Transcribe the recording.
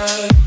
Uh,